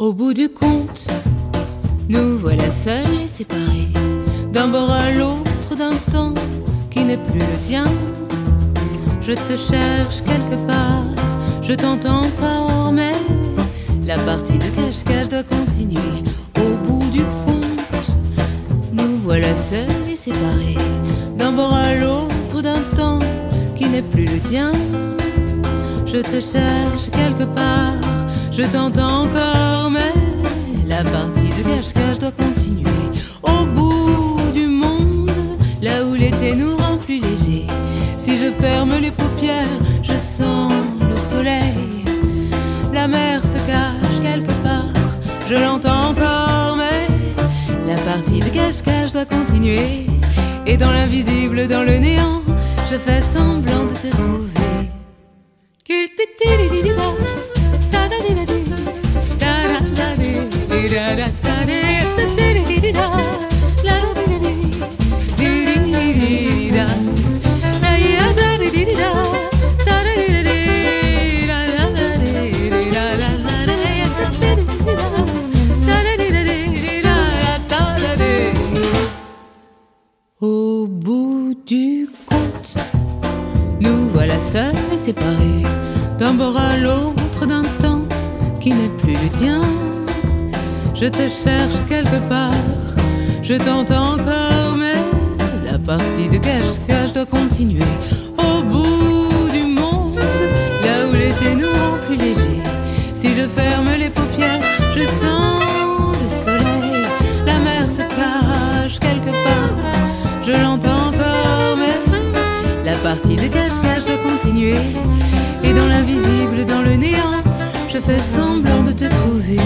Au bout du compte, nous voilà seuls et séparés, d'un bord à l'autre d'un temps qui n'est plus le tien. Je te cherche quelque part, je t'entends encore, mais la partie de cache-cache doit continuer. Au bout du compte, nous voilà seuls et séparés, d'un bord à l'autre d'un temps qui n'est plus le tien. Je te cherche quelque part, je t'entends encore, mais la partie de cache-cache doit continuer. Au bout du monde, là où l'été nous rend plus léger. Si je ferme les paupières, je sens le soleil. La mer se cache quelque part, je l'entends encore, mais la partie de cache-cache doit continuer. Et dans l'invisible, dans le nous voilà seuls et séparés, d'un bord à l'autre d'un temps qui n'est plus le tien. Je te cherche quelque part, je t'entends encore, mais la partie de cache-cache doit continuer. Au bout du monde, là où l'été nous partie de cache-cache doit continuer. Et dans l'invisible, dans le néant, je fais semblant de te trouver.